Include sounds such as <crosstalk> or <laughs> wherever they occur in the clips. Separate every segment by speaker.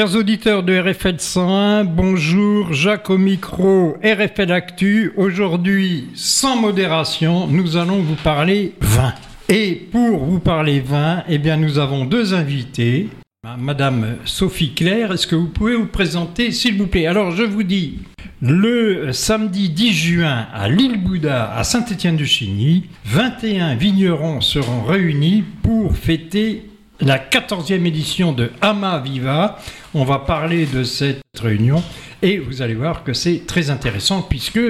Speaker 1: Chers auditeurs de RFL 101, bonjour, Jacques au micro, RFL Actu. Aujourd'hui, sans modération, nous allons vous parler vin. Et pour vous parler vin, eh bien, nous avons deux invités. Madame Sophie Claire, est-ce que vous pouvez vous présenter, s'il vous plaît? Alors, je vous dis, le samedi 10 juin à l'île Bouddha, à Saint-Étienne-du-Chigny, 21 vignerons seront réunis pour fêter la 14e édition de Ama Viva. On va parler de cette réunion et vous allez voir que c'est très intéressant puisque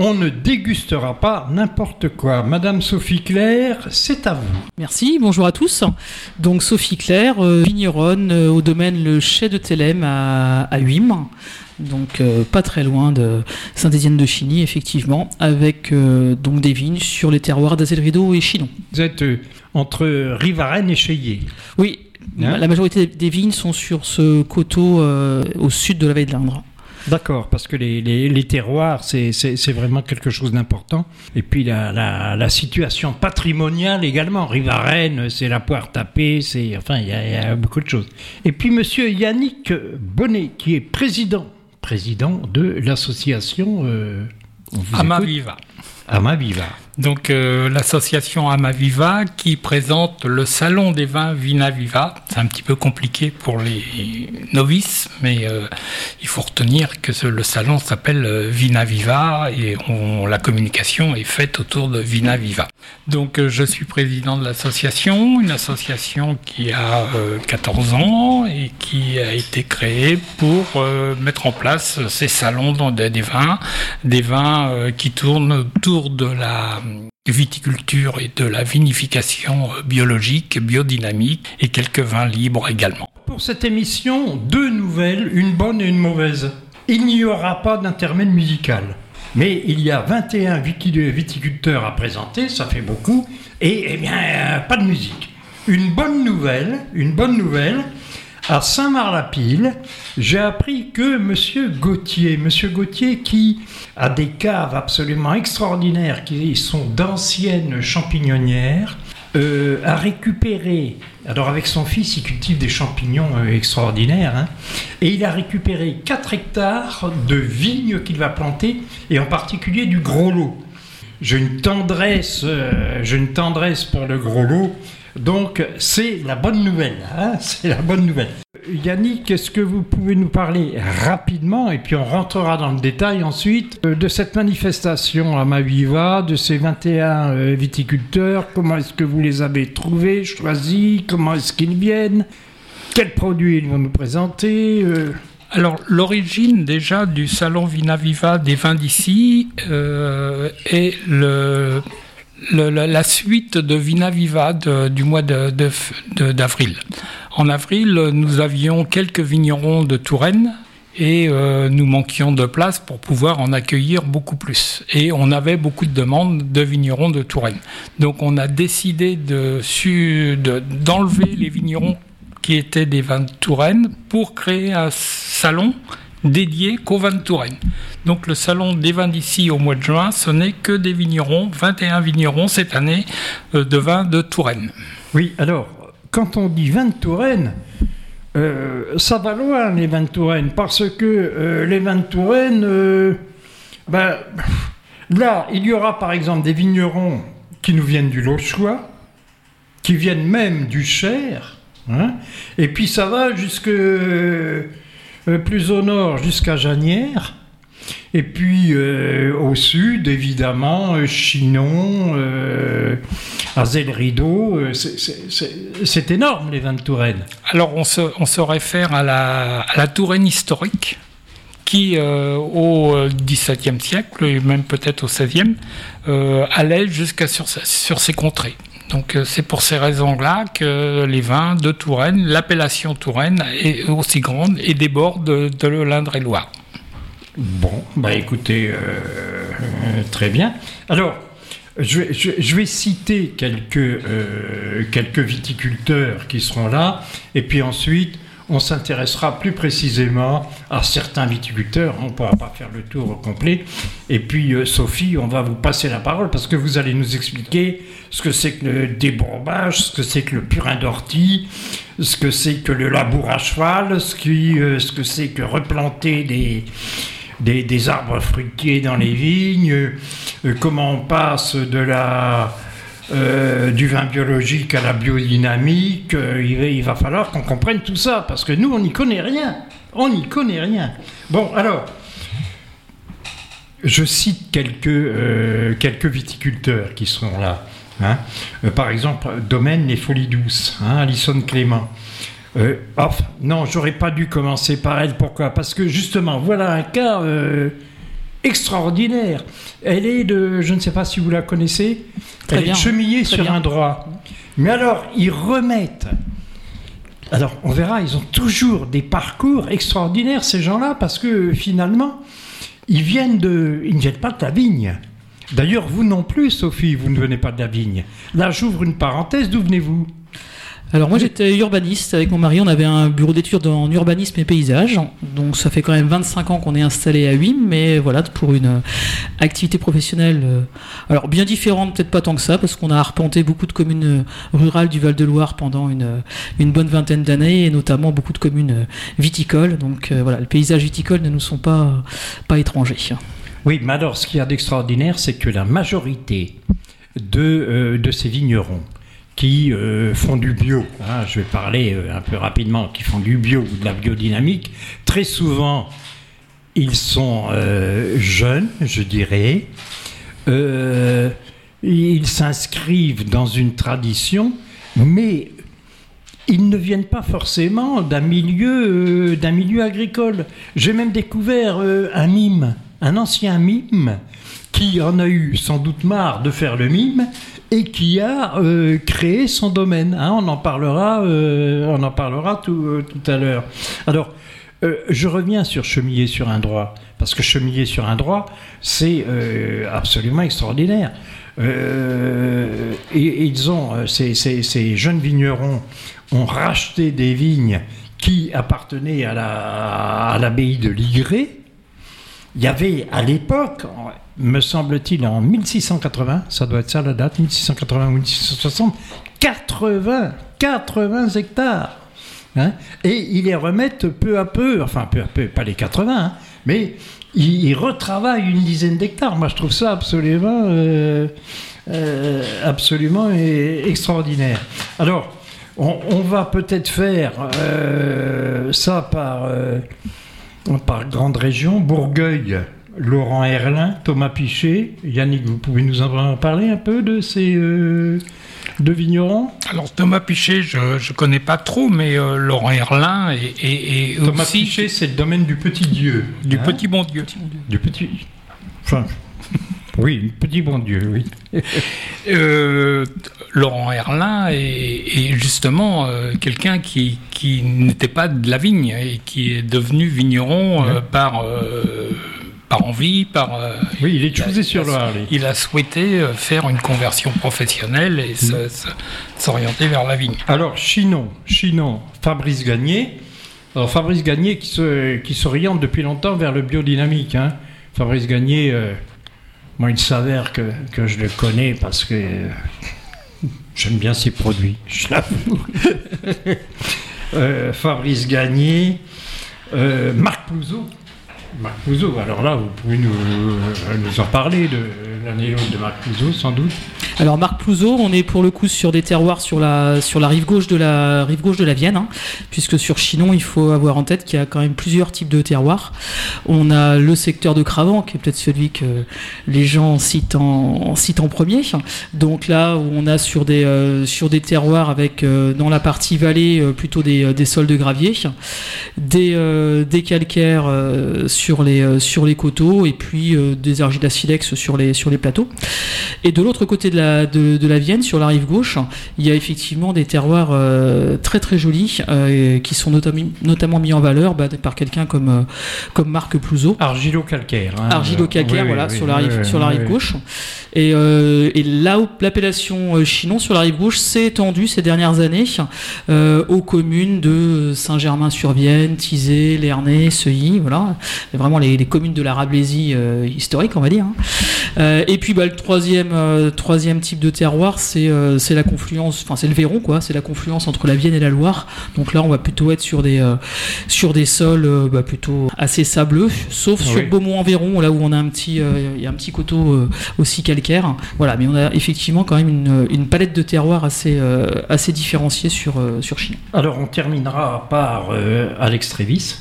Speaker 1: on ne dégustera pas n'importe quoi. Madame Sophie Claire, c'est à vous.
Speaker 2: Merci, bonjour à tous. Donc Sophie Claire, euh, vigneronne euh, au domaine Le Chais de Télème à, à donc euh, pas très loin de Saint-Étienne de Chigny, effectivement, avec donc des vignes sur les terroirs d'Azel Rideau et Chinon.
Speaker 1: Vous êtes entre Rivarennes et Cheyé
Speaker 2: Oui, hein la majorité des vignes sont sur ce coteau au sud de la Veille de l'Indre.
Speaker 1: D'accord, parce que les, terroirs, c'est vraiment quelque chose d'important. Et puis la, situation patrimoniale également. Rivarennes, c'est la poire tapée, c'est enfin, il y, a beaucoup de choses. Et puis Monsieur Yannick Bonnet, qui est président, président de l'association.
Speaker 3: Euh, Amaviva.
Speaker 1: Amaviva.
Speaker 3: Donc euh, l'association Amaviva qui présente le salon des vins Vina Viva. C'est un petit peu compliqué pour les novices, mais euh, il faut retenir que le salon s'appelle euh, Vina Viva et la communication est faite autour de Vina Viva. Donc je suis président de l'association, une association qui a 14 ans et qui a été créée pour mettre en place ces salons des vins, des vins qui tournent autour de la viticulture et de la vinification biologique, biodynamique et quelques vins libres également.
Speaker 1: Pour cette émission, deux nouvelles, une bonne et une mauvaise. Il n'y aura pas d'intermède musical. Mais il y a 21 viticulteurs à présenter, ça fait beaucoup, et eh bien, euh, pas de musique. Une bonne nouvelle, une bonne nouvelle, à Saint-Marc-la-Pile, j'ai appris que Monsieur Gauthier, Monsieur Gauthier qui a des caves absolument extraordinaires, qui sont d'anciennes champignonnières, euh, a récupéré, alors avec son fils, il cultive des champignons euh, extraordinaires, hein, et il a récupéré 4 hectares de vignes qu'il va planter, et en particulier du gros lot. J'ai une tendresse, euh, j'ai une tendresse pour le gros lot. Donc c'est la bonne nouvelle, hein, <laughs> c'est la bonne nouvelle. Yannick, est-ce que vous pouvez nous parler rapidement, et puis on rentrera dans le détail ensuite, euh, de cette manifestation à Maviva, de ces 21 euh, viticulteurs, comment est-ce que vous les avez trouvés, choisis, comment est-ce qu'ils viennent, quels produits ils vont nous présenter
Speaker 3: euh? Alors, l'origine déjà du salon Vina Viva des vins d'ici est le la suite de Vina Viva du mois d'avril. en avril, nous avions quelques vignerons de Touraine et euh, nous manquions de place pour pouvoir en accueillir beaucoup plus. Et on avait beaucoup de demandes de vignerons de Touraine. Donc on a décidé d'enlever de, les vignerons qui étaient des vins de Touraine pour créer un salon dédié qu'aux vins de Touraine. Donc le salon des vins d'ici au mois de juin, ce n'est que des vignerons, 21 vignerons cette année euh, de vins de Touraine.
Speaker 1: Oui, alors, quand on dit vins de Touraine, euh, ça va loin les vins de Touraine, parce que euh, les vins de Touraine, ben, là, il y aura par exemple des vignerons qui nous viennent du Lochois, qui viennent même du Cher, hein, et puis ça va jusque plus au nord jusqu'à Janières. Et puis euh, au sud, évidemment, euh, Chinon, euh, Azel Rideau, c'est énorme les vins de Touraine.
Speaker 3: Alors on se, réfère à la, Touraine historique qui, au XVIIe siècle, et même peut-être au XVIe, allait jusqu'à sur ces contrées. Donc euh, c'est pour ces raisons-là que les vins de Touraine, l'appellation Touraine est aussi grande et déborde de, l'Indre-et-Loire.
Speaker 1: Bon, bah écoutez, euh, très bien. Alors, je, vais citer quelques, euh, quelques viticulteurs qui seront là, et puis ensuite, on s'intéressera plus précisément à certains viticulteurs. On ne pourra pas faire le tour complet. Et puis, euh, Sophie, on va vous passer la parole parce que vous allez nous expliquer ce que c'est que le débourbage, ce que c'est que le purin d'ortie, ce que c'est que le labour à cheval, ce, qui, euh, ce que c'est que replanter des, des, des arbres fruitiers dans les vignes, euh, comment on passe de la euh, du vin biologique à la biodynamique, euh, il, va, falloir qu'on comprenne tout ça, parce que nous, on n'y connaît rien. On n'y connaît rien. Bon, alors, je cite quelques, euh, quelques viticulteurs qui sont là. Hein. par exemple, Domaine Les Folies Douces, hein, Alison Clément. Oh, non, j'aurais pas dû commencer par elle. Pourquoi? Parce que justement, voilà un cas extraordinaire. Elle est de, je ne sais pas si vous la connaissez,
Speaker 2: Très
Speaker 1: elle
Speaker 2: bien,
Speaker 1: est chemillée sur
Speaker 2: bien.
Speaker 1: un droit. Mais alors, ils remettent. Alors, on verra, ils ont toujours des parcours extraordinaires, ces gens-là, parce que finalement, ils viennent de. Ils ne viennent pas de la vigne. D'ailleurs, vous non plus, Sophie, vous ne venez pas de la vigne. Là, j'ouvre une parenthèse, d'où venez-vous?
Speaker 2: Alors moi j'étais urbaniste avec mon mari, on avait un bureau d'études en urbanisme et paysage, donc ça fait quand même 25 ans qu'on est installé à Huim, mais voilà pour une euh, activité professionnelle, euh, alors bien différente, peut-être pas tant que ça, parce qu'on a arpenté beaucoup de communes euh, rurales du Val-de-Loire pendant une, une bonne vingtaine d'années, et notamment beaucoup de communes viticoles, donc voilà, le paysage viticole ne nous sont pas, pas étrangers.
Speaker 1: Oui, mais alors, ce qu'il y a d'extraordinaire, c'est que la majorité de ces vignerons qui euh, font du bio, hein, je vais parler euh, un peu rapidement, qui font du bio ou de la biodynamique, très souvent, ils sont euh, jeunes, je dirais. Ils s'inscrivent dans une tradition, mais ils ne viennent pas forcément d'un milieu, d'un milieu agricole. J'ai même découvert un mime, un ancien mime, qui en a eu sans doute marre de faire le mime et qui a euh, créé son domaine. hein. on en parlera, euh, on en parlera tout, euh, tout à l'heure. Alors, je reviens sur chemiller sur un droit, parce que chemiller sur un droit, c'est absolument extraordinaire. Et, ils ont, ces, ces- jeunes vignerons ont racheté des vignes qui appartenaient à la- à l'abbaye de Ligré. Il y avait à l'époque, me semble-t-il, en 1680, ça doit être ça la date, 1680 ou 1660, 80, 80 hectares. Hein, et ils les remettent peu à peu, enfin peu à peu, pas les 80, hein, mais ils, retravaillent une dizaine d'hectares. Moi, je trouve ça absolument, euh, euh, absolument e- extraordinaire. Alors, on, va peut-être faire euh, ça par, par grande région, Bourgueil. Laurent Herlin, Thomas Pichet, Yannick, vous pouvez nous en parler un peu de ces euh, deux vignerons?
Speaker 3: Alors Thomas Pichet, je ne connais pas trop, mais euh, Laurent Herlin et, et, et
Speaker 1: Thomas
Speaker 3: aussi
Speaker 1: Pichet, c'est le domaine du petit Dieu.
Speaker 3: du
Speaker 1: Hein?
Speaker 3: petit bon Dieu.
Speaker 1: Du petit. Enfin, oui, petit bon Dieu, oui. <laughs>
Speaker 3: Euh, Laurent Herlin est, est justement euh, quelqu'un qui, qui n'était pas de la vigne et qui est devenu vigneron euh, par, par envie, par...
Speaker 1: Oui, il est choisi sur Harley.
Speaker 3: il a souhaité faire une conversion professionnelle et se- s'orienter vers la vigne.
Speaker 1: Alors, Chinon, Chinon, Fabrice Gagné. Alors, Fabrice Gagné qui se- qui s'oriente depuis longtemps vers le biodynamique. hein. Fabrice Gagné, moi, il s'avère que, que je le connais parce que j'aime bien ses produits, <laughs> je l'avoue. Euh, Fabrice Gagné, euh, Marc Plouzeau. Marc Plouzeau, alors là, vous pouvez nous, euh, en parler de l'année de Marc Plouzeau, sans doute.
Speaker 2: Alors Marc Plouzeau, on est pour le coup sur des terroirs sur la, sur la rive gauche de la rive gauche de la Vienne, hein, puisque sur Chinon, il faut avoir en tête qu'il y a quand même plusieurs types de terroirs. On a le secteur de Cravant, qui est peut-être celui que les gens citent en, citent en premier. Donc là où on a sur des, euh, sur des terroirs avec euh, dans la partie vallée plutôt des, des sols de gravier, des, des calcaires euh, sur les sur les coteaux et puis des argilles sur les sur les plateaux. Et de l'autre côté de la de, la Vienne, sur la rive gauche, il y a effectivement des terroirs très très jolis qui sont notamment notamment mis en valeur bah, par quelqu'un comme comme Marc Plouzot.
Speaker 1: Argilo-calcaire.
Speaker 2: Hein, Argilo-calcaire, voilà, sur la rive sur la rive gauche. Et, et là, l'appellation Chinon sur la rive gauche s'est étendue ces dernières années aux communes de Saint-Germain-sur-Vienne, Thizé, Lernay, Seuilly, voilà, vraiment les, communes de la Rablésie euh, historique, on va dire. Hein. Euh, et puis bah, le troisième, euh, troisième type de terroir, c'est la confluence, enfin c'est le Véron, quoi, c'est la confluence entre la Vienne et la Loire. Donc là, on va plutôt être sur des, sur des sols bah, plutôt assez sableux, sauf sur Beaumont-en-Véron, là où on a un petit, il y a un petit coteau aussi calcaire. Voilà, mais on a effectivement quand même une, une palette de terroirs assez, assez différenciée sur, sur Chine.
Speaker 1: Alors on terminera par euh, Alex Trévis.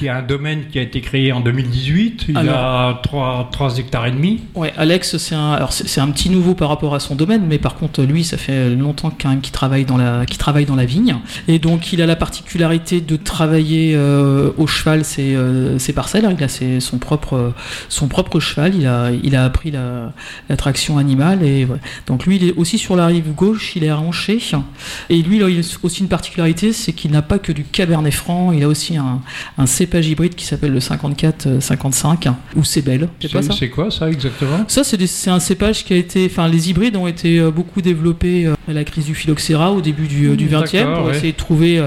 Speaker 1: Y a un domaine qui a été créé en 2018. Il a 3, 3 hectares et demi.
Speaker 2: Ouais, Alex, c'est un, alors c'est, un petit nouveau par rapport à son domaine, mais par contre, lui, ça fait longtemps quand même qu'il travaille dans la, travaille dans la vigne. Et donc, il a la particularité de travailler euh, au cheval ses, euh, ses parcelles. Il a ses, son, propre, son propre cheval. Il a, il a appris la, la traction animale. Et Donc, lui, il est aussi sur la rive gauche. Il est ranché. Et lui, il a aussi une particularité, c'est qu'il n'a pas que du cabernet franc. Il a aussi un, un cépage hybride qui s'appelle le 54-55 ou c'est belle.
Speaker 1: C'est quoi ça exactement?
Speaker 2: Ça c'est un cépage qui a été, enfin les hybrides ont été euh, beaucoup développés euh, à la crise du phylloxéra au début du, euh, du 20e pour essayer de trouver.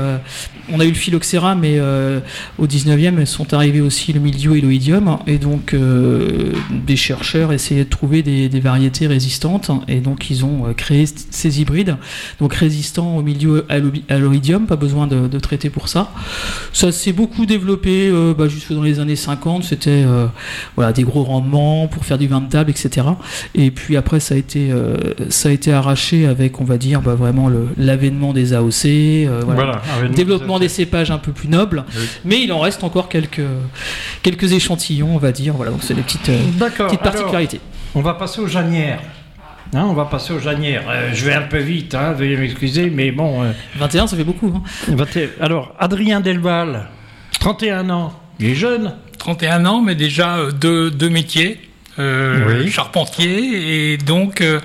Speaker 2: on a eu le phylloxéra mais au 19e sont arrivés aussi le milieu et l'oïdium et donc des chercheurs essayaient de trouver des, des, variétés résistantes et donc ils ont créé ces hybrides donc résistants au milieu à l'oïdium, pas besoin de, de traiter pour ça. Ça s'est beaucoup développé euh, bah, jusque dans les années 50. C'était euh, voilà, des gros rendements pour faire du vin de table, etc. Et puis après, ça a été, euh, ça a été arraché avec, on va dire, bah, vraiment l'avènement des AOC, voilà, développement des cépages un peu plus nobles. Mais il en reste encore quelques, quelques échantillons, on va dire. Voilà, donc c'est des petites, petites particularités.
Speaker 1: on va passer aux janières. Hein, on va passer aux janières. je vais un peu vite, hein, veuillez m'excuser, mais bon.
Speaker 2: 21, ça fait beaucoup. Hein.
Speaker 1: Alors, Adrien Delval, 31 ans, il est jeune.
Speaker 3: 31 ans, mais déjà euh, deux, deux métiers, euh, charpentier, et donc euh,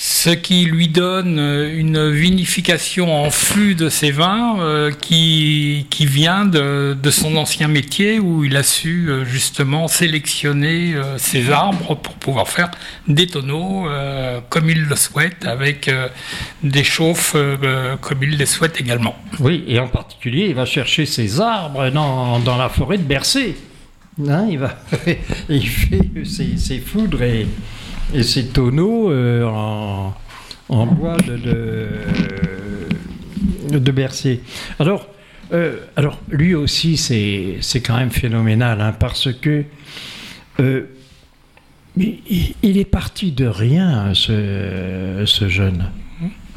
Speaker 3: ce qui lui donne euh, une vinification en flux de ses vins euh, qui, qui vient de, de, son ancien métier où il a su euh, justement sélectionner ses arbres pour pouvoir faire des tonneaux comme il le souhaite avec des chauffes comme il les souhaite également.
Speaker 1: Oui, et en particulier, il va chercher ses arbres dans, dans la forêt de Bercé. Hein, il, va, <laughs> il fait ses, ses foudres et et ces tonneaux euh, en, bois de, de, Bercier. Alors, euh, alors, lui aussi, c'est quand même phénoménal, hein, parce que euh, il, est parti de rien, ce, ce jeune.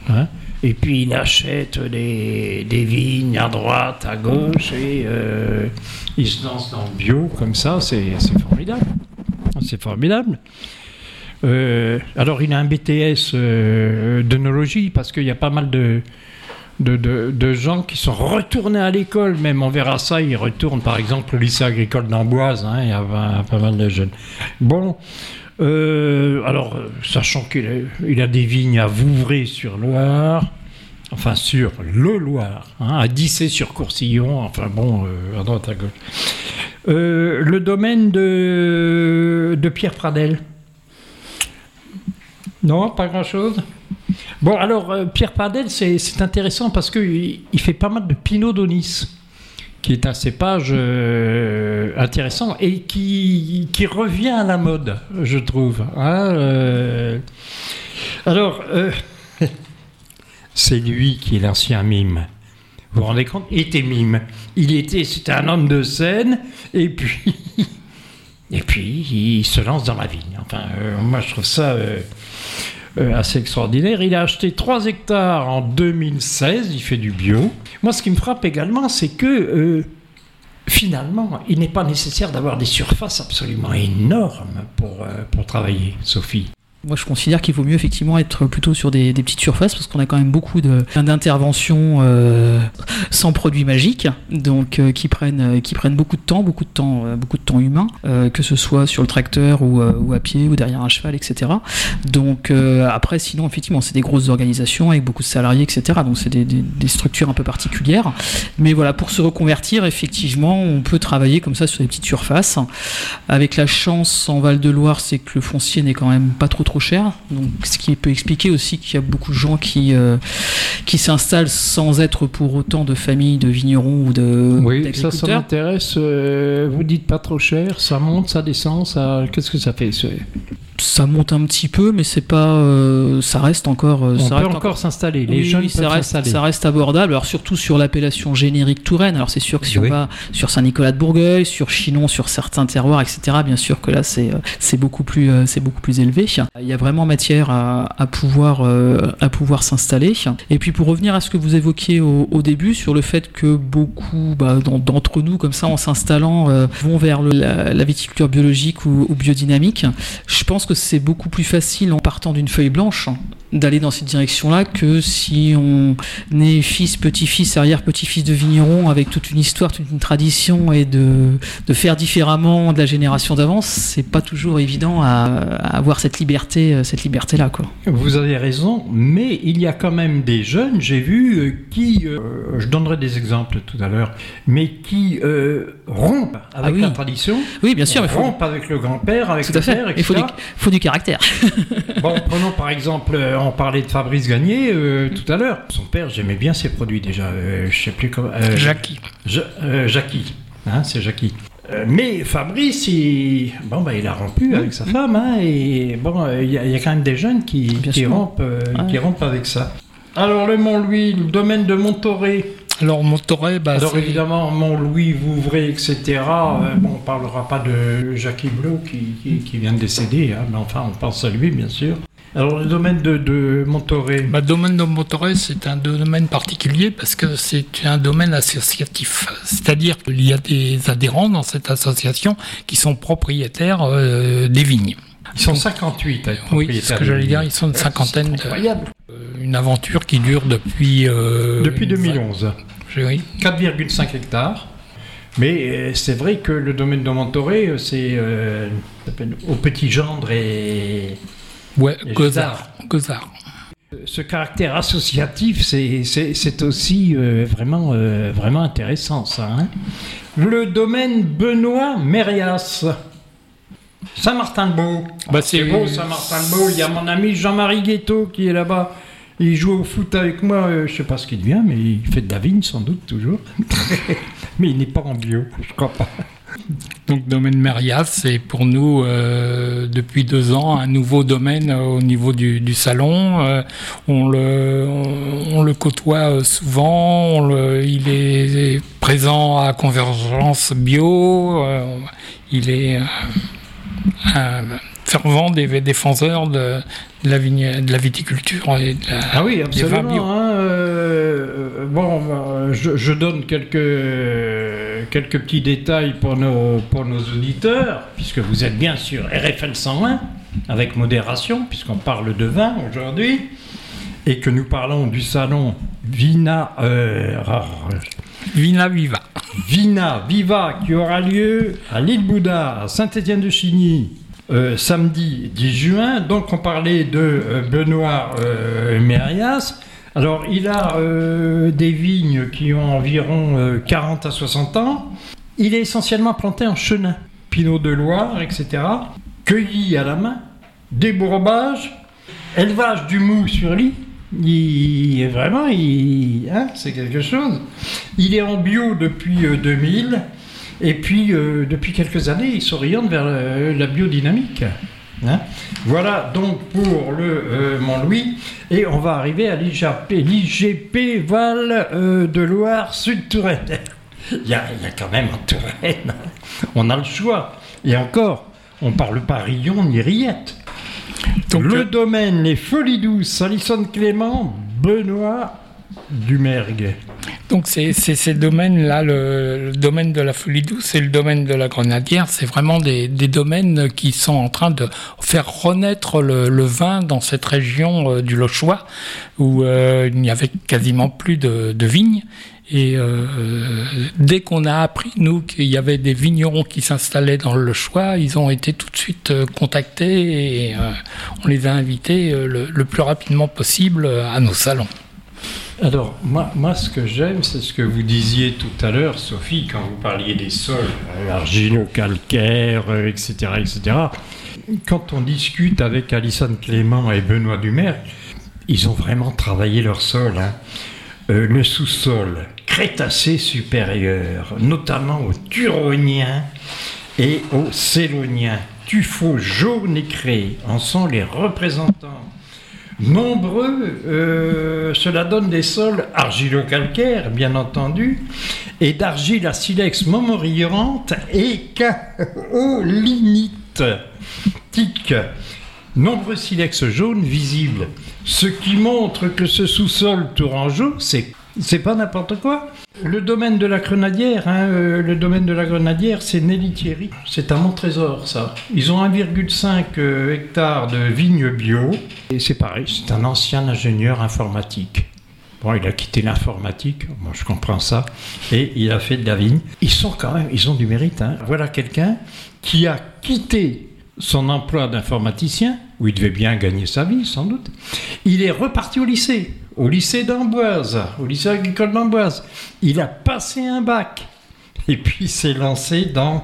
Speaker 1: Hein. et puis il achète des, des, vignes à droite, à gauche, et il se lance dans le bio comme ça, c'est formidable. C'est formidable. Euh, alors, il a un BTS euh, d'œnologie parce qu'il y a pas mal de, de, gens qui sont retournés à l'école, même on verra ça, ils retournent par exemple au lycée agricole d'Amboise, hein, il y a pas mal de jeunes. Bon, euh, alors, sachant qu'il a, des vignes à Vouvray sur Loire, enfin sur le Loire, hein, à Dissé sur Coursillon, enfin bon, à droite à gauche. le domaine de, de Pierre Pradel. Non, pas grand-chose. Bon, alors, euh, Pierre Pardel, c'est intéressant parce qu'il il fait pas mal de Pinot d'Onis, qui est un cépage euh, intéressant et qui, revient à la mode, je trouve. Hein, euh. Alors, <laughs> c'est lui qui est l'ancien mime. Vous vous rendez compte? Il était mime. Il était, c'était un homme de scène, et puis, <laughs> et puis, il se lance dans la vigne. Enfin, moi, je trouve ça euh, assez extraordinaire. Il a acheté 3 hectares en 2016, il fait du bio. Moi, ce qui me frappe également, c'est que euh, finalement, il n'est pas nécessaire d'avoir des surfaces absolument énormes pour, euh, pour travailler, Sophie.
Speaker 2: Moi, je considère qu'il vaut mieux effectivement être plutôt sur des, petites surfaces parce qu'on a quand même beaucoup de- d'interventions euh, sans produits magiques, donc euh, qui prennent euh, qui prennent beaucoup de temps, beaucoup de temps, beaucoup de temps humain, que ce soit sur le tracteur ou, à pied ou derrière un cheval, etc. Donc après, sinon effectivement, c'est des grosses organisations avec beaucoup de salariés, etc. Donc c'est des, des- structures un peu particulières. Mais voilà, pour se reconvertir, effectivement, on peut travailler comme ça sur des petites surfaces. Avec la chance en Val-de-Loire, c'est que le foncier n'est quand même pas trop trop cher. Donc, ce qui peut expliquer aussi qu'il y a beaucoup de gens qui, euh, qui s'installent sans être pour autant de familles de vignerons ou de
Speaker 1: Oui, ça, ça m'intéresse. Euh, vous dites pas trop cher, ça monte, ça descend, ça. Qu'est-ce que ça fait
Speaker 2: Ça monte un petit peu, mais c'est pas, euh, ça reste encore. euh,
Speaker 1: On
Speaker 2: ça
Speaker 1: peut
Speaker 2: reste
Speaker 1: encore s'installer. Les
Speaker 2: Oui,
Speaker 1: jeunes
Speaker 2: oui, ça
Speaker 1: peuvent
Speaker 2: reste,
Speaker 1: s'installer.
Speaker 2: ça reste abordable. Alors surtout sur l'appellation générique Touraine. Alors c'est sûr que si
Speaker 1: Oui.
Speaker 2: on va sur Saint-Nicolas de Bourgueil, sur Chinon, sur certains terroirs, etc. Bien sûr que là c'est euh, c'est beaucoup plus euh, c'est beaucoup plus élevé. Il y a vraiment matière à, à pouvoir euh, à pouvoir s'installer. Et puis pour revenir à ce que vous évoquiez au, au début sur le fait que beaucoup bah, d'en- d'entre nous comme ça en s'installant vont vers le- la, la viticulture biologique ou, ou biodynamique, je pense que c'est beaucoup plus facile en partant d'une feuille blanche d'aller dans cette direction-là que si on est fils, petit-fils, arrière-petit-fils de vigneron avec toute une histoire, toute une tradition et de, de faire différemment de la génération d'avance, c'est pas toujours évident à, à avoir cette liberté, euh, cette liberté-là, quoi.
Speaker 1: Vous avez raison, mais il y a quand même des jeunes, j'ai vu, euh, qui, euh, je donnerai des exemples tout à l'heure, mais qui euh, rompent avec
Speaker 2: Ah oui.
Speaker 1: la tradition,
Speaker 2: Oui, bien sûr, mais faut,
Speaker 1: rompent avec le grand-père, avec
Speaker 2: tout
Speaker 1: le
Speaker 2: à fait.
Speaker 1: père,
Speaker 2: Il faut du,
Speaker 1: etc.
Speaker 2: faut du caractère.
Speaker 1: Bon, prenons par exemple, on parlait de Fabrice Gagné euh, tout à l'heure. Son père, j'aimais bien ses produits déjà. euh, je sais plus comment. euh,
Speaker 3: Jackie.
Speaker 1: Ja- euh, Jackie, hein, c'est Jackie. Mais Fabrice, il, bon, bah, il a rompu avec sa femme, hein, et bon, il y, a- il y a quand même des jeunes qui, qui rompent,
Speaker 2: Ouais.
Speaker 1: qui rompent avec ça. Alors le Mont-Louis, le domaine de Montoré.
Speaker 3: Alors Montoré, bah,
Speaker 1: Alors évidemment, Mont-Louis, Vouvray, etc. euh, bon, on parlera pas de Jackie Blot qui, qui- qui vient de décéder, hein, mais enfin, on pense à lui, bien sûr. Alors le domaine de, de Montoré.
Speaker 3: Bah, domaine de Montoré, c'est un domaine particulier parce que c'est un domaine associatif. C'est-à-dire qu'il y a des adhérents dans cette association qui sont propriétaires euh, des vignes.
Speaker 1: Ils sont 58 à être
Speaker 3: Oui, c'est ce que j'allais dire, ils sont une
Speaker 1: C'est
Speaker 3: cinquantaine. De,
Speaker 1: Incroyable.
Speaker 3: une aventure qui dure depuis... euh,
Speaker 1: Depuis
Speaker 3: une-
Speaker 1: 2011.
Speaker 3: Oui.
Speaker 1: 4,5 hectares. Mais euh, c'est vrai que le domaine de Montoré, euh, c'est euh, ça s'appelle au Petit Gendre et
Speaker 3: Ouais, Gozard. Gozard.
Speaker 1: ce caractère associatif, c'est- aussi euh, vraiment, euh, vraiment intéressant, ça. hein. le domaine Benoît Mérias. Saint-Martin-de-Beau.
Speaker 3: Bah,
Speaker 1: C'est beau, Saint-Martin-de-Beau. Il y a mon ami Jean-Marie Guetto qui est là-bas. Il joue au foot avec moi. euh, je sais pas ce qu'il devient, mais il fait de la vigne sans doute toujours. <laughs> mais il n'est pas en bio, je crois pas.
Speaker 3: Donc domaine Mérias, c'est pour nous euh, depuis deux ans un nouveau domaine euh, au niveau du, du salon. Euh, on, le, on, on le côtoie souvent, on le, il est présent à Convergence Bio, euh, il est un fervent des défenseurs de, de, la, vigne, de la viticulture et de la,
Speaker 1: Ah oui,
Speaker 3: des vins bio.
Speaker 1: absolument. hein, euh, bon, je, je donne quelques, quelques petits détails pour nos, pour nos auditeurs, puisque vous êtes bien sûr RFL 101, avec modération, puisqu'on parle de vin aujourd'hui, et que nous parlons du salon Vina, euh,
Speaker 3: Vina Viva.
Speaker 1: Vina Viva, qui aura lieu à l'île Bouddha, à Saint-Étienne-de-Chigny, euh, samedi 10 juin. Donc on parlait de euh, Benoît Mérias. Alors il a euh, des vignes qui ont environ euh, 40 à 60 ans. Il est essentiellement planté en chenin, Pinot de Loire, etc. Cueilli à la main, débourbage, élevage du mou sur lit. Il, vraiment, hein, c'est quelque chose. Il est en bio depuis euh, 2000. Et puis, euh, depuis quelques années, il s'oriente vers euh, la biodynamique. Hein voilà donc pour le euh, Mont-Louis. Et on va arriver à l'IGP, l'IGP Val euh, de Loire Sud-Touraine. <laughs> il, y a, il y a quand même en Touraine. <laughs> on a le choix. Et encore, on parle pas Rion ni Riette.
Speaker 3: Donc,
Speaker 1: le
Speaker 3: euh,
Speaker 1: domaine Les Folies Douces, Alison Clément, Benoît Dumergue.
Speaker 3: Donc c'est ces domaines-là, le, domaine de la folie douce et le domaine de la grenadière, c'est vraiment des, domaines qui sont en train de faire renaître le, vin dans cette région euh, du Lochois où euh, il n'y avait quasiment plus de, vignes. Et euh, dès qu'on a appris, nous, qu'il y avait des vignerons qui s'installaient dans le choix, ils ont été tout de suite euh, contactés et on les a invités le, plus rapidement possible à nos salons.
Speaker 1: Alors, moi, ce que j'aime, c'est ce que vous disiez tout à l'heure, Sophie, quand vous parliez des sols, argilo-calcaires, etc., etc. Quand on discute avec Alison Clément et Benoît Dumer, ils ont vraiment travaillé leur sol. Hein. Euh, le sous-sol crétacé supérieur, notamment au Turonien et au Célonien. Tuffeau jaune et cré en sont les représentants. Nombreux, euh, cela donne des sols argilo-calcaires, bien entendu, et d'argile à silex momoriante et kaolinite. Tic. Nombreux silex jaunes visibles, ce qui montre que ce sous-sol tourangeau, c'est c'est pas n'importe quoi. Le domaine de la grenadière, hein, euh, le domaine de la grenadière, c'est Nelly Thierry. C'est un mon trésor, ça. Ils ont 1,5 euh, hectares de vignes bio. Et c'est pareil, c'est un ancien ingénieur informatique. Bon, il a quitté l'informatique, moi je comprends ça, et il a fait de la vigne. Ils sont quand même, ils ont du mérite. Hein. Voilà quelqu'un qui a quitté son emploi d'informaticien, où il devait bien gagner sa vie sans doute. Il est reparti au lycée au lycée d'Amboise, au lycée agricole d'Amboise. Il a passé un bac et puis s'est lancé dans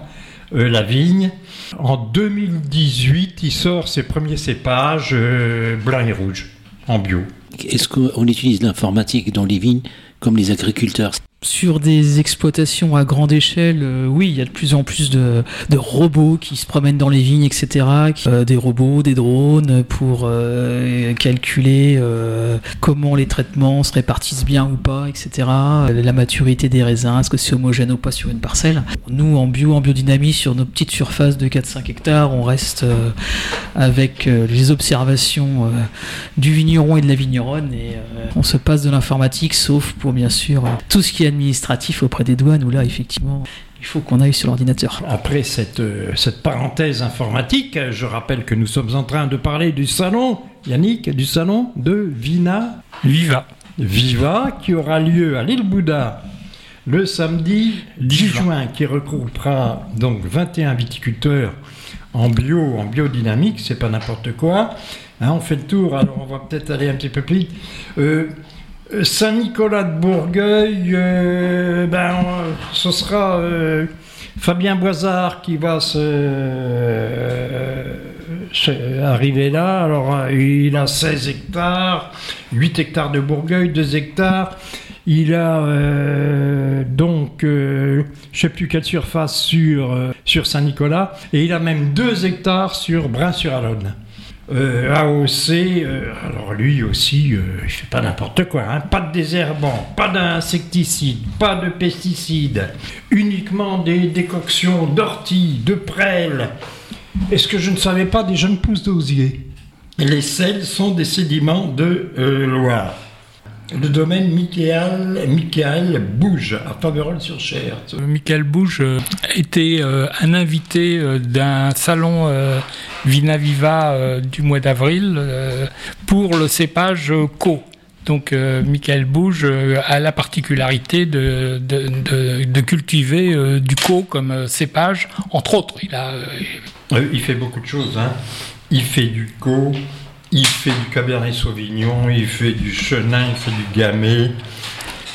Speaker 1: euh, la vigne. En 2018, il sort ses premiers cépages euh, blancs et rouges en bio.
Speaker 4: Est-ce qu'on utilise l'informatique dans les vignes comme les agriculteurs?
Speaker 2: Sur des exploitations à grande échelle, euh, oui, il y a de plus en plus de, robots qui se promènent dans les vignes, etc. Euh, des robots, des drones pour euh, calculer comment les traitements se répartissent bien ou pas, etc. La maturité des raisins, est-ce que c'est homogène ou pas sur une parcelle? Nous, en bio, en biodynamie, sur nos petites surfaces de 4-5 hectares, on reste avec les observations du vigneron et de la vigneronne et on se passe de l'informatique, sauf pour bien sûr tout ce qui est administratif auprès des douanes où là effectivement il faut qu'on aille sur l'ordinateur.
Speaker 1: Après cette, euh, cette parenthèse informatique, je rappelle que nous sommes en train de parler du salon, Yannick, du salon de Vina
Speaker 3: Viva.
Speaker 1: Viva qui aura lieu à l'île Bouddha le samedi 10 juin, qui regroupera donc 21 viticulteurs en bio, en biodynamique, c'est pas n'importe quoi. Hein, on fait le tour, alors on va peut-être aller un petit peu plus vite. Euh, Saint-Nicolas de Bourgueil, euh, ben, ce sera euh, Fabien Boisard qui va euh, arriver là. Alors, il a 16 hectares, 8 hectares de Bourgueil, 2 hectares. Il a euh, donc, je ne sais plus quelle surface sur, sur Saint-Nicolas, et il a même 2 hectares sur Brin-sur-Alonne. Euh, AOC, euh, alors lui aussi, euh, il fait pas n'importe quoi, hein. pas de désherbant, pas d'insecticides, pas de pesticides, uniquement des décoctions d'ortie, de prêle. Est-ce que je ne savais pas des jeunes pousses d'osier? Les sels sont des sédiments de Loire. Le domaine Michael, Michael Bouge à Faverolles-sur-Cher.
Speaker 3: Michael Bouge était un invité d'un salon Vina Viva du mois d'avril pour le cépage Co. Donc euh, Michael Bouge euh, a la particularité de, de, de, de cultiver euh, du co comme cépage, entre autres. Il, a,
Speaker 1: il fait beaucoup de choses. Hein. Il fait du co, il fait du Cabernet Sauvignon, il fait du Chenin, il fait du Gamay.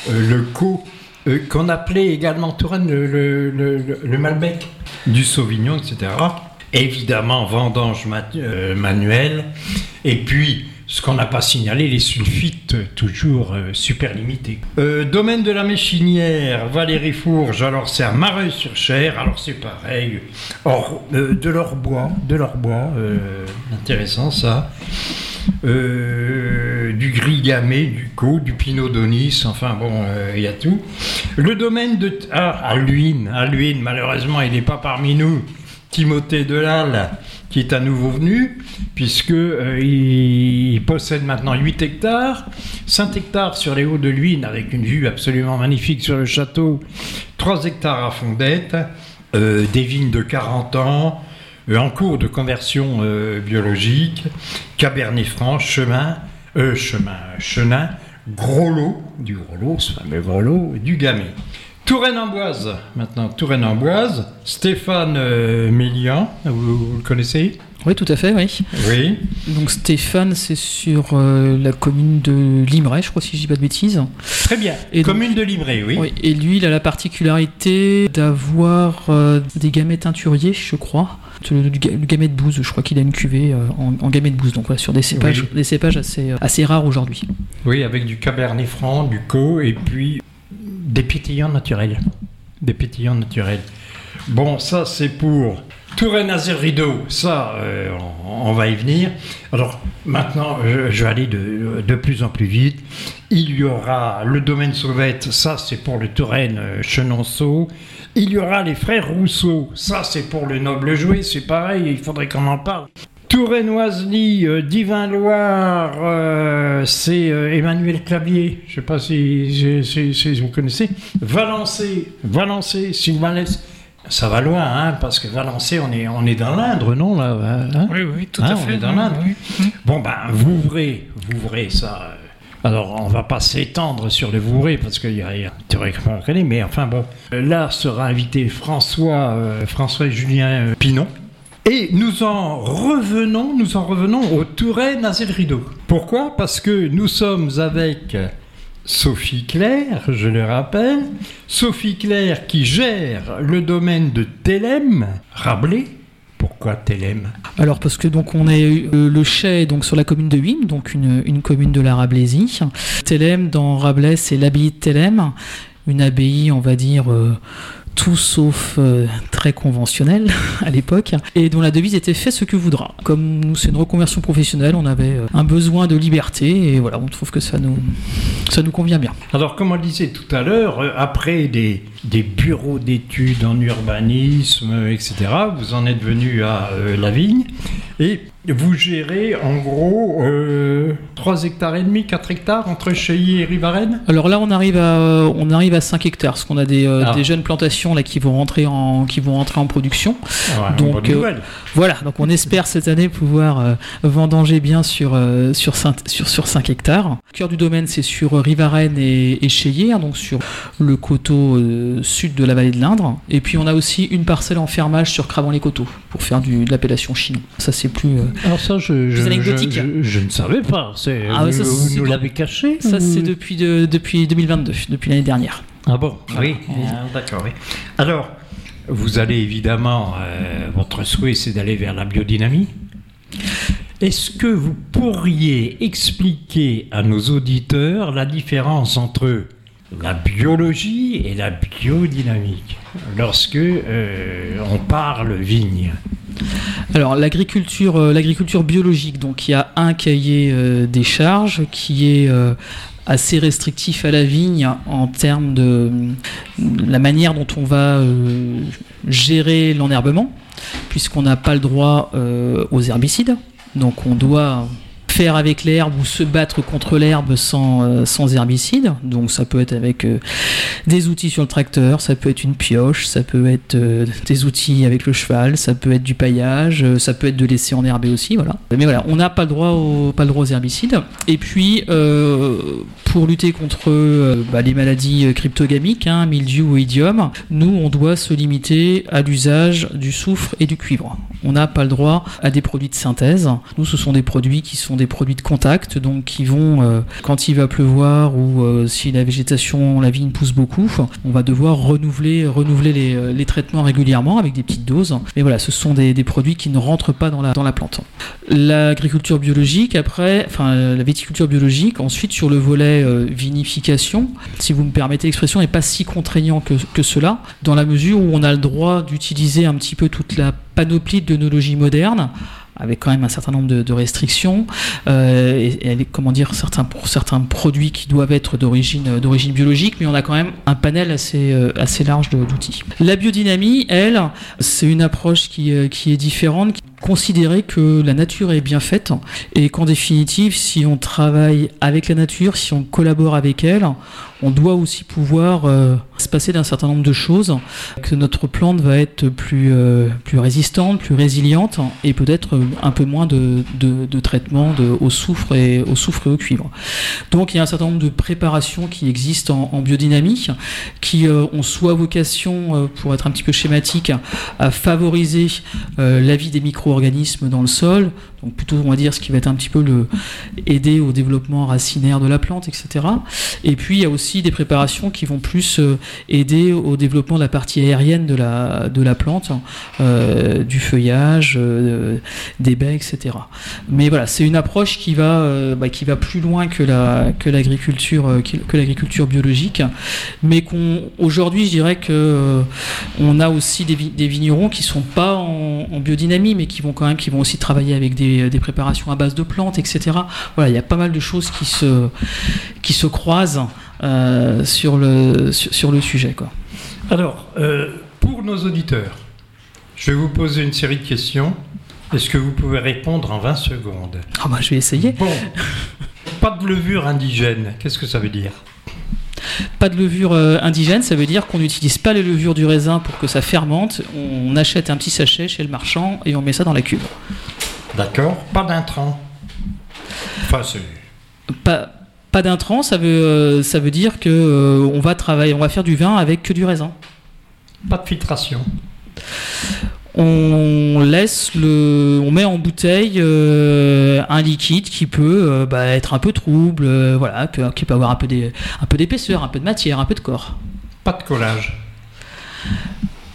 Speaker 1: Euh, le co, euh, qu'on appelait également Touraine le, Malbec, du Sauvignon, etc. Évidemment, vendange euh, manuelle. Et puis, qu'on n'a pas signalé, les sulfites, toujours euh, super limités. Euh, domaine de la Méchinière, Valérie Fourge, alors c'est à Mareuil-sur-Cher, alors c'est pareil, Or, euh, de leur bois, de leur intéressant ça. du gris gamay, du co, du pinot d'onis, enfin bon, il y a tout. Le domaine de... Ah, Aluine, Aluine, malheureusement, il n'est pas parmi nous. Timothée Delal, qui est à nouveau venu, puisque euh, il, possède maintenant 8 hectares, 5 hectares sur les hauts de Luynes, avec une vue absolument magnifique sur le château, 3 hectares à Fondette, euh, des vignes de 40 ans, euh, en cours de conversion euh, biologique, Cabernet Franc, chemin, chemin, chenin, gros lot, du gros lot, ce fameux gros lot, du gamay. Touraine-Amboise, maintenant Touraine-Amboise, Stéphane euh, Mélian, vous, vous le connaissez?
Speaker 2: Oui, tout à fait, oui.
Speaker 1: Oui.
Speaker 2: Donc Stéphane, c'est sur euh, la commune de Limeray, je crois, si je dis pas de bêtises.
Speaker 1: Très bien.
Speaker 2: Et donc-
Speaker 1: Commune de Livrée, oui.
Speaker 2: Oui, et lui, il a la particularité d'avoir euh, des gamètes teinturiers, je crois. Le, le gamète bouse, je crois qu'il a une cuvée en, en gamète bouse, donc voilà, sur des cépages,
Speaker 1: Oui.
Speaker 2: des cépages assez, assez rares aujourd'hui.
Speaker 1: Oui, avec du Cabernet Franc, du Co, et puis des pétillants naturels. Des pétillants naturels. Bon, ça c'est pour Touraine Azur Rideau. Ça, euh, on, va y venir. Alors maintenant, je, je vais aller de, de plus en plus vite. Il y aura le domaine Sauvette. Ça, c'est pour le Touraine euh, Chenonceau. Il y aura les frères Rousseau. Ça, c'est pour le noble jouet. C'est pareil, il faudrait qu'on en parle. Touraine-Oisely, euh, Divin-Loire, euh, c'est euh, Emmanuel Clavier. Je ne sais pas si, si- si- si vous connaissez. Valençay, Valençay, Sylvanès. Ça va loin, hein, parce que Valençay, on est, on est dans l'Indre, non là, hein?
Speaker 3: Oui, oui, tout à
Speaker 1: on
Speaker 3: fait.
Speaker 1: est dans
Speaker 3: oui, oui.
Speaker 1: Bon, ben, Vouvray, Vouvray, ça. euh, alors, on va pas s'étendre sur le Vouvray parce qu'il y a, y a théoriquement on mais enfin bon. Là sera invité François, euh, François Julien Pinon. Et nous en revenons, nous en revenons au Touraine Azir Rideau. Pourquoi? Parce que nous sommes avec Sophie Claire, je le rappelle. Sophie Claire qui gère le domaine de Télème, Rabelais. Pourquoi Télème?
Speaker 2: Alors parce que donc on est euh, le chai est donc sur la commune de Huim, donc une, une commune de la Rabelaisie. Thélème dans Rabelais, c'est l'abbaye de Thélème, une abbaye, on va dire euh, tout sauf euh, très conventionnelle <laughs> à l'époque, et dont la devise était fait ce que voudra. Comme c'est une reconversion professionnelle, on avait euh, un besoin de liberté et voilà, on trouve que ça nous ça nous convient bien.
Speaker 1: Alors, comme on le disait tout à l'heure, euh, après des, des bureaux d'études en urbanisme, etc., vous en êtes venu à la vigne et vous gérez en gros euh, 3 hectares et demi, 4 hectares entre Cheilly et Rivarennes
Speaker 2: Alors là, on arrive à, euh, on arrive à 5 hectares, parce qu'on a des, euh,
Speaker 1: Ah.
Speaker 2: des jeunes plantations là qui vont rentrer en, qui vont rentrer en production.
Speaker 1: Ouais,
Speaker 2: Donc, euh. Voilà, donc on espère cette année pouvoir vendanger bien sur, sur, 5, sur, sur 5 hectares. Le cœur du domaine, c'est sur Rivarennes et, et Cheilly, hein, donc sur le coteau sud de la vallée de l'Indre. Et puis on a aussi une parcelle en fermage sur Cravant-les-Coteaux, pour faire du, de l'appellation chinon. Ça, c'est plus. euh,
Speaker 1: Alors ça, je,
Speaker 2: anecdotique.
Speaker 1: je- je- je ne savais pas. C'est-
Speaker 2: Ah
Speaker 1: vous
Speaker 2: ça,
Speaker 1: vous
Speaker 2: c'est
Speaker 1: nous l'avez caché
Speaker 2: ça,
Speaker 1: ou-
Speaker 2: c'est depuis, de- depuis 2022, depuis l'année dernière.
Speaker 1: Ah bon Oui, ah, d'accord, oui. Alors, vous allez évidemment, euh, votre souhait c'est d'aller vers la biodynamie. Est-ce que vous pourriez expliquer à nos auditeurs la différence entre la biologie et la biodynamique lorsque euh, on parle vigne?
Speaker 2: Alors l'agriculture, euh, l'agriculture biologique, donc il y a un cahier euh, des charges qui est euh, assez restrictif à la vigne en termes de euh, la manière dont on va gérer l'enherbement, puisqu'on n'a pas le droit aux herbicides, donc on doit faire avec l'herbe ou se battre contre l'herbe sans, euh, sans herbicide. Donc ça peut être avec euh, des outils sur le tracteur, ça peut être une pioche, ça peut être euh, des outils avec le cheval, ça peut être du paillage, ça peut être de laisser enherber aussi, voilà. Mais voilà, on n'a pas le droit aux, pas le droit herbicides. Et puis pour lutter contre bah, les maladies cryptogamiques, hein, mildiou ou idiome, nous on doit se limiter à l'usage du soufre et du cuivre. On n'a pas le droit à des produits de synthèse. Nous, ce sont des produits qui sont des produits de contact, donc qui vont, euh, quand il va pleuvoir ou euh, si la végétation, la vigne pousse beaucoup, on va devoir renouveler, renouveler les, euh, traitements régulièrement avec des petites doses. Mais voilà, ce sont des, des produits qui ne rentrent pas dans la, plante. L'agriculture biologique, après, enfin la viticulture biologique, ensuite sur le volet vinification, si vous me permettez l'expression, n'est pas si contraignant que, cela, dans la mesure où on a le droit d'utiliser un petit peu toute la panoplie de nos logis modernes avec quand même un certain nombre de, restrictions, euh, et, comment dire, certains, pour certains produits qui doivent être d'origine, d'origine biologique, mais on a quand même un panel assez, euh, assez large d'outils. La biodynamie, elle, c'est une approche qui, euh, qui est différente, considérer que la nature est bien faite et qu'en définitive, si on travaille avec la nature, si on collabore avec elle, on doit aussi pouvoir euh, se passer d'un certain nombre de choses, que notre plante va être plus, euh, plus résistante, plus résiliente et peut-être un peu moins de, de, traitement au, soufre et, au soufre et au cuivre. Donc il y a un certain nombre de préparations qui existent en, biodynamie, qui euh, ont soit vocation, pour être un petit peu schématique, à favoriser la vie des micro-organismes dans le sol, donc plutôt on va dire ce qui va être un petit peu le aider au développement racinaire de la plante, etc. Et puis il y a aussi des préparations qui vont plus euh, aider au développement de la partie aérienne de la, de la plante, euh, du feuillage, euh, des baies, etc. Mais voilà, c'est une approche qui va, bah, qui va plus loin que la que l'agriculture que l'agriculture biologique, mais qu'on aujourd'hui je dirais que on a aussi des, des vignerons qui sont pas en, en biodynamie, mais qui vont quand même qui vont aussi travailler avec des des, préparations à base de plantes, etc. Voilà, il y a pas mal de choses qui se, qui se croisent euh, sur, le, sur, le sujet. Quoi.
Speaker 1: Alors, euh, pour nos auditeurs, je vais vous poser une série de questions. Est-ce que vous pouvez répondre en 20 secondes?
Speaker 2: Ah bah, Je vais essayer.
Speaker 1: Bon, pas de levure indigène, qu'est-ce que ça veut dire?
Speaker 2: Pas de levure euh, indigène, ça veut dire qu'on n'utilise pas les levures du raisin pour que ça fermente. On achète un petit sachet chez le marchand et on met ça dans la cuve.
Speaker 1: D'accord. Pas d'intrant. Enfin,
Speaker 2: Pas, pas d'intrant, ça veut, euh, ça veut dire que euh, on va travailler, on va faire du vin avec que du raisin.
Speaker 1: Pas de filtration.
Speaker 2: On laisse le, on met en bouteille euh, un liquide qui peut bah, être un peu trouble, voilà, qui peut avoir un peu un peu d'épaisseur, un peu de matière, un peu de corps.
Speaker 1: Pas de collage.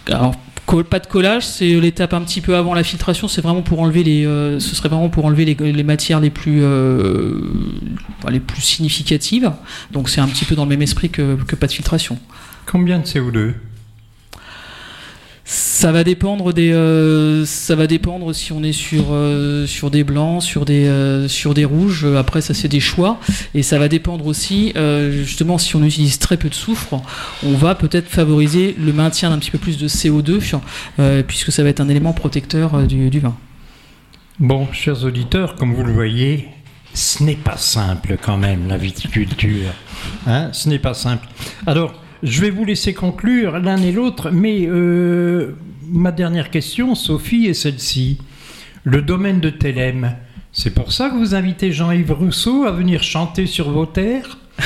Speaker 2: Alors pas de collage, c'est l'étape un petit peu avant la filtration. C'est vraiment pour enlever les, euh, ce serait vraiment pour enlever les, matières les plus, euh, les plus significatives. Donc c'est un petit peu dans le même esprit que, que pas de filtration.
Speaker 1: Combien de CO2
Speaker 2: ça va dépendre des, euh, ça va dépendre si on est sur euh, sur des blancs, sur des euh, sur des rouges. Après, ça c'est des choix, et ça va dépendre aussi justement si on utilise très peu de soufre, on va peut-être favoriser le maintien d'un petit peu plus de CO2, puisque ça va être un élément protecteur du, du vin.
Speaker 1: Bon, chers auditeurs, comme vous le voyez, ce n'est pas simple quand même la viticulture. Hein ce n'est pas simple. Alors. Je vais vous laisser conclure l'un et l'autre, mais euh, ma dernière question, Sophie, est celle-ci. Le domaine de Thélème, c'est pour ça que vous invitez Jean-Yves Rousseau à venir chanter sur vos terres <laughs>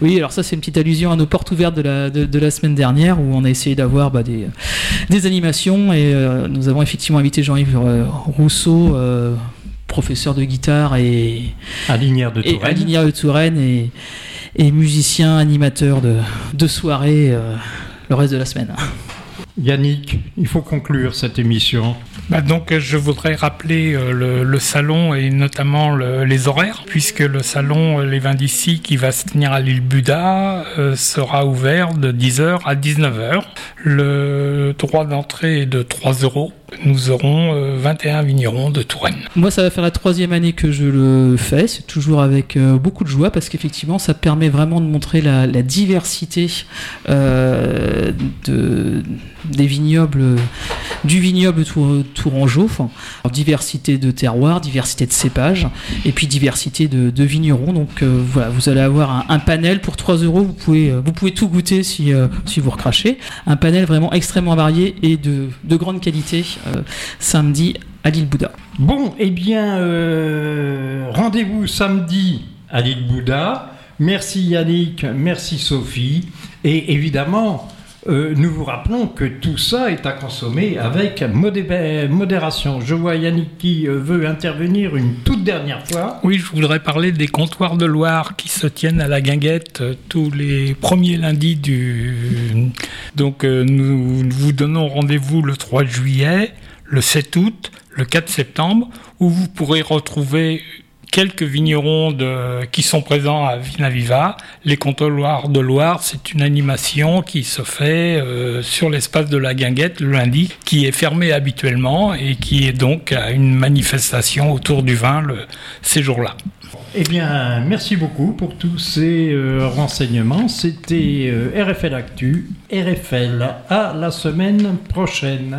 Speaker 2: Oui, alors ça c'est une petite allusion à nos portes ouvertes de la, de, la semaine dernière où on a essayé d'avoir bah, des, des, animations et euh, nous avons effectivement invité Jean-Yves euh, Rousseau, professeur de guitare et
Speaker 1: à Linière de Touraine.
Speaker 2: Et, à de Touraine et, et musicien, animateur de, de soirée euh, le reste de la semaine.
Speaker 1: Yannick, il faut conclure cette émission.
Speaker 3: Bah donc, je voudrais rappeler euh, le, salon et notamment les horaires, puisque le salon euh, Les Vins d'ici, qui va se tenir à l'île Buda, sera ouvert de 10h à 19h. Le droit d'entrée est de 3 euros nous aurons 21 euh, vignerons de Touraine.
Speaker 2: Moi, ça va faire la troisième année que je le fais. C'est toujours avec euh, beaucoup de joie parce qu'effectivement, ça permet vraiment de montrer la, diversité euh, de, des vignobles, du vignoble tourangeau. Diversité de terroirs, diversité de cépages et puis diversité de, vignerons. Donc voilà, vous allez avoir un, panel pour 3 euros. Vous pouvez, vous pouvez tout goûter si, si vous recrachez. Un panel vraiment extrêmement varié et de, de grande qualité samedi à l'île Bouddha.
Speaker 1: Bon, eh bien, euh, rendez-vous samedi à l'île Bouddha. Merci Yannick, merci Sophie. Et évidemment, euh, nous vous rappelons que tout ça est à consommer avec modération. Je vois Yannick qui veut intervenir une toute dernière fois.
Speaker 3: Oui, je voudrais parler des comptoirs de Loire qui se tiennent à la guinguette tous les premiers lundis du. Donc, nous vous donnons rendez-vous le 3 juillet le 7 août, le 4 septembre, où vous pourrez retrouver quelques vignerons qui sont présents à Vinaviva. Les comptoirs de Loire, c'est une animation qui se fait euh, sur l'espace de la Guinguette le lundi, qui est fermée habituellement et qui est donc à une manifestation autour du vin le, ces jours-là.
Speaker 1: Eh bien, merci beaucoup pour tous ces euh, renseignements. C'était euh, RFL Actu, RFL. À la semaine prochaine.